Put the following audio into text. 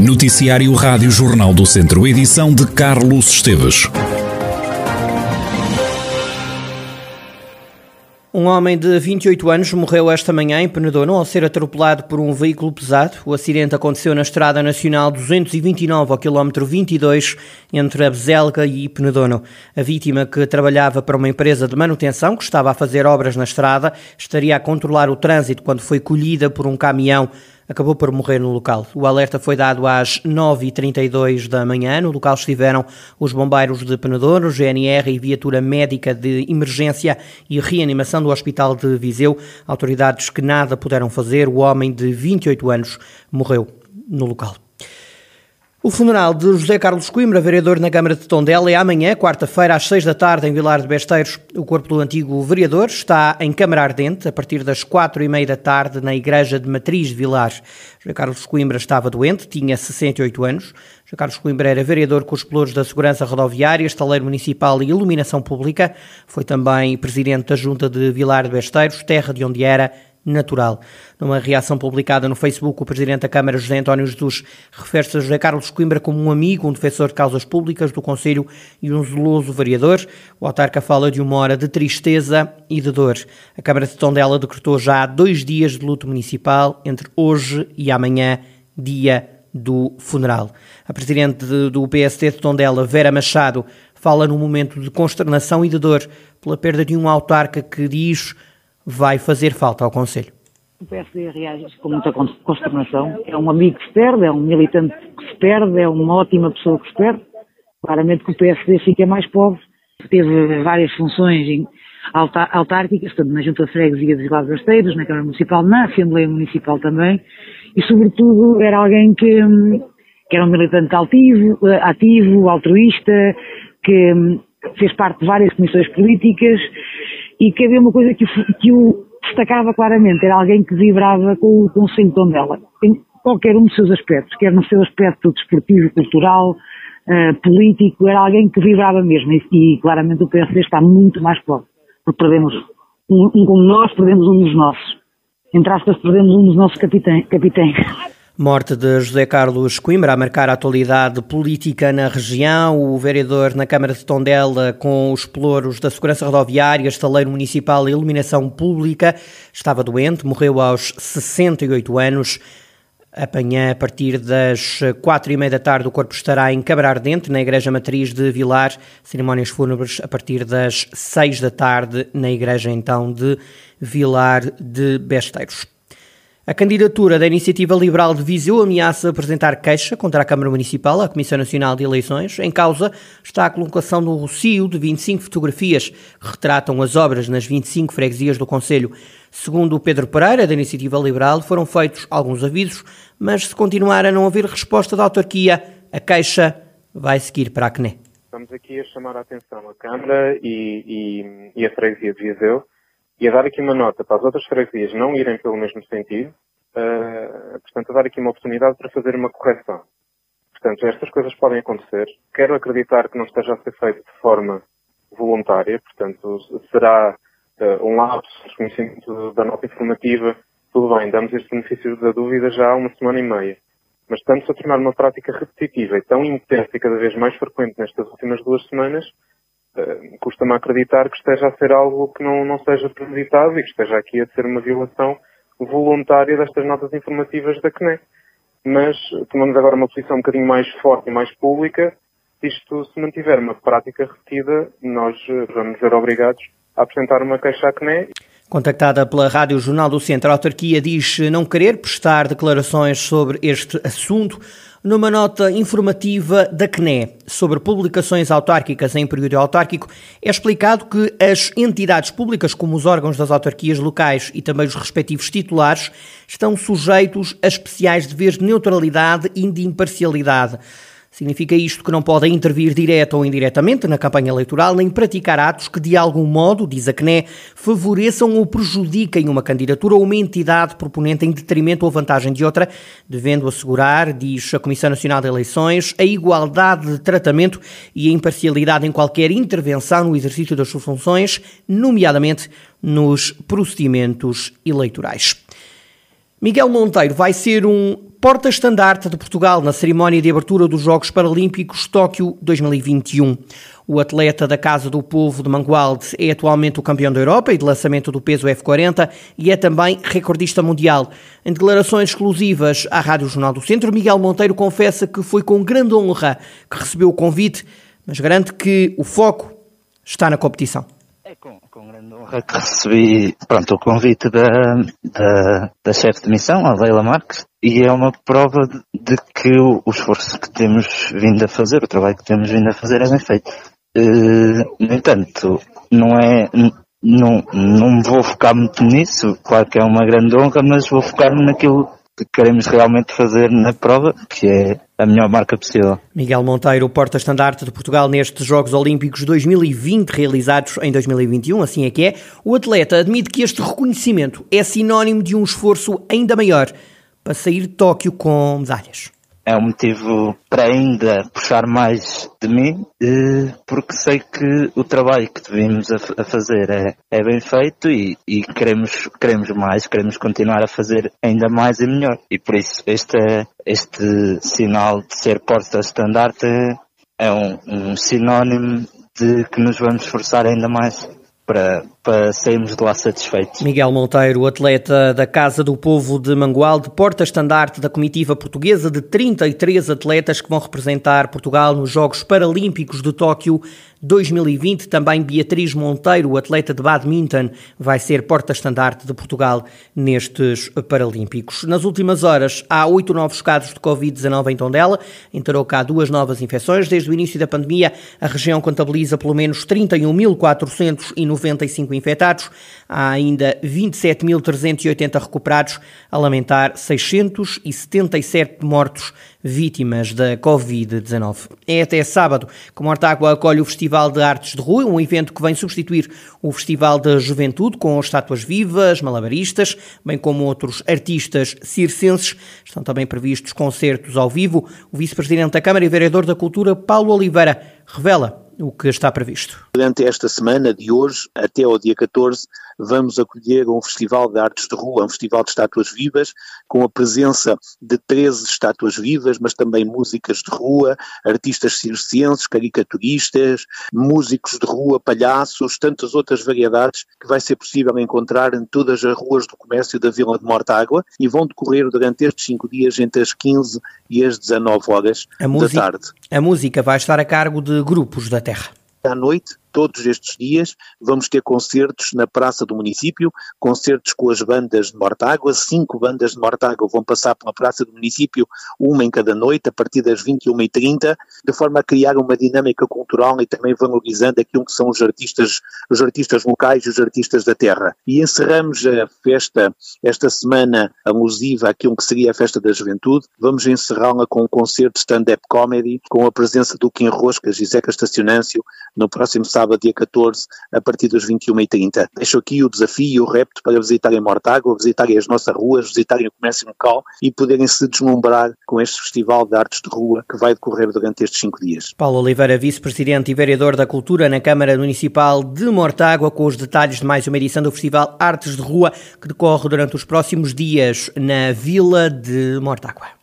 Noticiário Rádio Jornal do Centro, edição de Carlos Esteves. Um homem de 28 anos morreu esta manhã em Penedono ao ser atropelado por um veículo pesado. O acidente aconteceu na Estrada Nacional 229, ao quilómetro 22, entre a Bezelga e Penedono. A vítima, que trabalhava para uma empresa de manutenção que estava a fazer obras na estrada, estaria a controlar o trânsito quando foi colhida por um caminhão acabou por morrer no local. O alerta foi dado às 9h32 da manhã. No local estiveram os bombeiros de Penedouro, GNR e viatura médica de emergência e reanimação do Hospital de Viseu. Autoridades que nada puderam fazer. O homem de 28 anos morreu no local. O funeral de José Carlos Coimbra, vereador na Câmara de Tondela, é amanhã, quarta-feira, às seis da tarde, em Vilar de Besteiros. O corpo do antigo vereador está em Câmara Ardente, a partir das quatro e meia da tarde, na Igreja de Matriz de Vilar. José Carlos Coimbra estava doente, tinha 68 anos. José Carlos Coimbra era vereador com os pelouros da Segurança Rodoviária, Estaleiro Municipal e Iluminação Pública. Foi também presidente da Junta de Vilar de Besteiros, terra de onde era natural. Numa reação publicada no Facebook, o Presidente da Câmara, José António Jesus, refere-se a José Carlos Coimbra como um amigo, um defensor de causas públicas do Conselho e um zeloso vereador. O autarca fala de uma hora de tristeza e de dor. A Câmara de Tondela decretou já dois dias de luto municipal, entre hoje e amanhã, dia do funeral. A Presidente do PSD de Tondela, Vera Machado, fala num momento de consternação e de dor pela perda de um autarca que diz vai fazer falta ao Conselho. O PSD reage com muita consternação. É um amigo que se perde, é um militante que se perde, é uma ótima pessoa que se perde. Claramente que o PSD fica mais pobre. Teve várias funções autárquicas, tanto na Junta de Freguesia dos Vilares Basteiros, na Câmara Municipal, na Assembleia Municipal também. E, sobretudo, era alguém que, que era um militante ativo, ativo altruísta, que fez parte de várias comissões políticas e que havia uma coisa que, que o destacava claramente, era alguém que vibrava com o Conselho de Tondela, em qualquer um dos seus aspectos, quer no seu aspecto desportivo, cultural, uh, político, era alguém que vibrava mesmo e, e, claramente o PSD está muito mais pobre, porque perdemos, um, um como nós, perdemos um dos nossos. Entre aspas, perdemos um dos nossos capitães. Morte de José Carlos Coimbra a marcar a atualidade política na região. O vereador na Câmara de Tondela, com os pelouros da Segurança Rodoviária, Estaleiro Municipal e Iluminação Pública, estava doente, morreu aos 68 anos. Amanhã, a partir das quatro e meia da tarde, o corpo estará em Câmara Ardente, na Igreja Matriz de Vilar. Cerimónias fúnebres a partir das seis da tarde, na Igreja, então, de Vilar de Besteiros. A candidatura da Iniciativa Liberal de Viseu ameaça apresentar queixa contra a Câmara Municipal à Comissão Nacional de Eleições. Em causa está a colocação no Rocio de 25 fotografias que retratam as obras nas 25 freguesias do Conselho. Segundo Pedro Pereira, da Iniciativa Liberal, foram feitos alguns avisos, mas se continuar a não haver resposta da autarquia, a queixa vai seguir para a CNE. Estamos aqui a chamar a atenção a Câmara e, e, e a freguesia de Viseu e a dar aqui uma nota para as outras freguesias não irem pelo mesmo sentido, uh, portanto, a dar aqui uma oportunidade para fazer uma correção. Portanto, estas coisas podem acontecer. Quero acreditar que não esteja a ser feito de forma voluntária, portanto, será uh, um lapso de desconhecimento da nota informativa. Tudo bem, damos este benefício da dúvida já há uma semana e meia. Mas estamos a tornar uma prática repetitiva e tão intensa e cada vez mais frequente nestas últimas duas semanas Custa-me acreditar que esteja a ser algo que não, não seja premeditado e que esteja aqui a ser uma violação voluntária destas notas informativas da CNE. Mas tomamos agora uma posição um bocadinho mais forte e mais pública. Isto, se mantiver uma prática repetida, nós eh, vamos ver obrigados a apresentar uma queixa à CNE. Contactada pela Rádio Jornal do Centro, a autarquia diz não querer prestar declarações sobre este assunto numa nota informativa da CNE sobre publicações autárquicas em período autárquico, é explicado que as entidades públicas, como os órgãos das autarquias locais e também os respectivos titulares, estão sujeitos a especiais deveres de neutralidade e de imparcialidade. Significa isto que não podem intervir direta ou indiretamente na campanha eleitoral, nem praticar atos que, de algum modo, diz a CNE, favoreçam ou prejudiquem uma candidatura ou uma entidade proponente em detrimento ou vantagem de outra, devendo assegurar, diz a Comissão Nacional de Eleições, a igualdade de tratamento e a imparcialidade em qualquer intervenção no exercício das suas funções, nomeadamente nos procedimentos eleitorais. Miguel Monteiro vai ser um porta-estandarte de Portugal na cerimónia de abertura dos Jogos Paralímpicos Tóquio 2021. O atleta da Casa do Povo de Mangualde é atualmente o campeão da Europa e de lançamento do peso F40 e é também recordista mundial. Em declarações exclusivas à Rádio Jornal do Centro, Miguel Monteiro confessa que foi com grande honra que recebeu o convite, mas garante que o foco está na competição. É com, com grande honra que recebi pronto, o convite da, da, da chefe de missão, a Leila Marques, e é uma prova de, de que o, o, esforço que temos vindo a fazer, o trabalho que temos vindo a fazer é bem feito. Uh, no entanto, não é, não, não vou focar muito nisso, claro que é uma grande honra, mas vou focar-me naquilo que queremos realmente fazer na prova, que é a melhor marca possível. Miguel Monteiro, porta-estandarte de Portugal nestes Jogos Olímpicos 2020, realizados em 2021, assim é que é. O atleta admite que este reconhecimento é sinónimo de um esforço ainda maior para sair de Tóquio com medalhas é um motivo para ainda puxar mais de mim, eh, porque sei que o trabalho que devemos a fazer é, é bem feito e, e, queremos, queremos mais, queremos continuar a fazer ainda mais e melhor. E por isso este, este sinal de ser porta-estandarte é um, um sinónimo de que nos vamos esforçar ainda mais para, para sairmos de lá satisfeitos. Miguel Monteiro, atleta da Casa do Povo de Mangualde, porta-estandarte da comitiva portuguesa de 33 atletas que vão representar Portugal nos Jogos Paralímpicos de Tóquio 2020. Também Beatriz Monteiro, atleta de badminton, vai ser porta-estandarte de Portugal nestes Paralímpicos. Nas últimas horas, há oito novos casos de Covid-19 em Tondela. Entrou cá duas novas infecções. Desde o início da pandemia, a região contabiliza pelo menos 31.490 95 infectados, há ainda 27.380 recuperados, a lamentar 677 mortos vítimas da Covid-19. É até sábado que Mortágua acolhe o Festival de Artes de Rua, um evento que vem substituir o Festival da Juventude com estátuas vivas, malabaristas, bem como outros artistas circenses. Estão também previstos concertos ao vivo. O vice-presidente da Câmara e vereador da Cultura, Paulo Oliveira, revela o que está previsto. Durante esta semana de hoje até ao dia 14, vamos acolher um festival de artes de rua, um festival de estátuas vivas, com a presença de 13 estátuas vivas, mas também músicas de rua, artistas circenses, caricaturistas, músicos de rua, palhaços, tantas outras variedades que vai ser possível encontrar em todas as ruas do comércio da Vila de Mortágua e vão decorrer durante estes cinco dias entre as 15 e as 19 horas da tarde. A música vai estar a cargo de grupos da terra. À noite todos estes dias. Vamos ter concertos na Praça do Município, concertos com as bandas de Mortágua, cinco bandas de Mortágua vão passar pela Praça do Município, uma em cada noite, a partir das 21h30, de forma a criar uma dinâmica cultural e também valorizando aquilo que são os artistas, os artistas locais e os artistas da terra. E encerramos a festa, esta semana alusiva àquilo que seria a Festa da Juventude, vamos encerrá-la com um concerto stand-up comedy, com a presença do Kim Roscas e Zeca Estacionâncio, no próximo sábado sábado, dia 14, a partir das 21h30. Deixo aqui o desafio e o repto para visitarem Mortágua, visitarem as nossas ruas, visitarem o comércio local e poderem se deslumbrar com este Festival de Artes de Rua que vai decorrer durante estes cinco dias. Paulo Oliveira, vice-presidente e vereador da Cultura na Câmara Municipal de Mortágua, com os detalhes de mais uma edição do Festival Artes de Rua que decorre durante os próximos dias na Vila de Mortágua.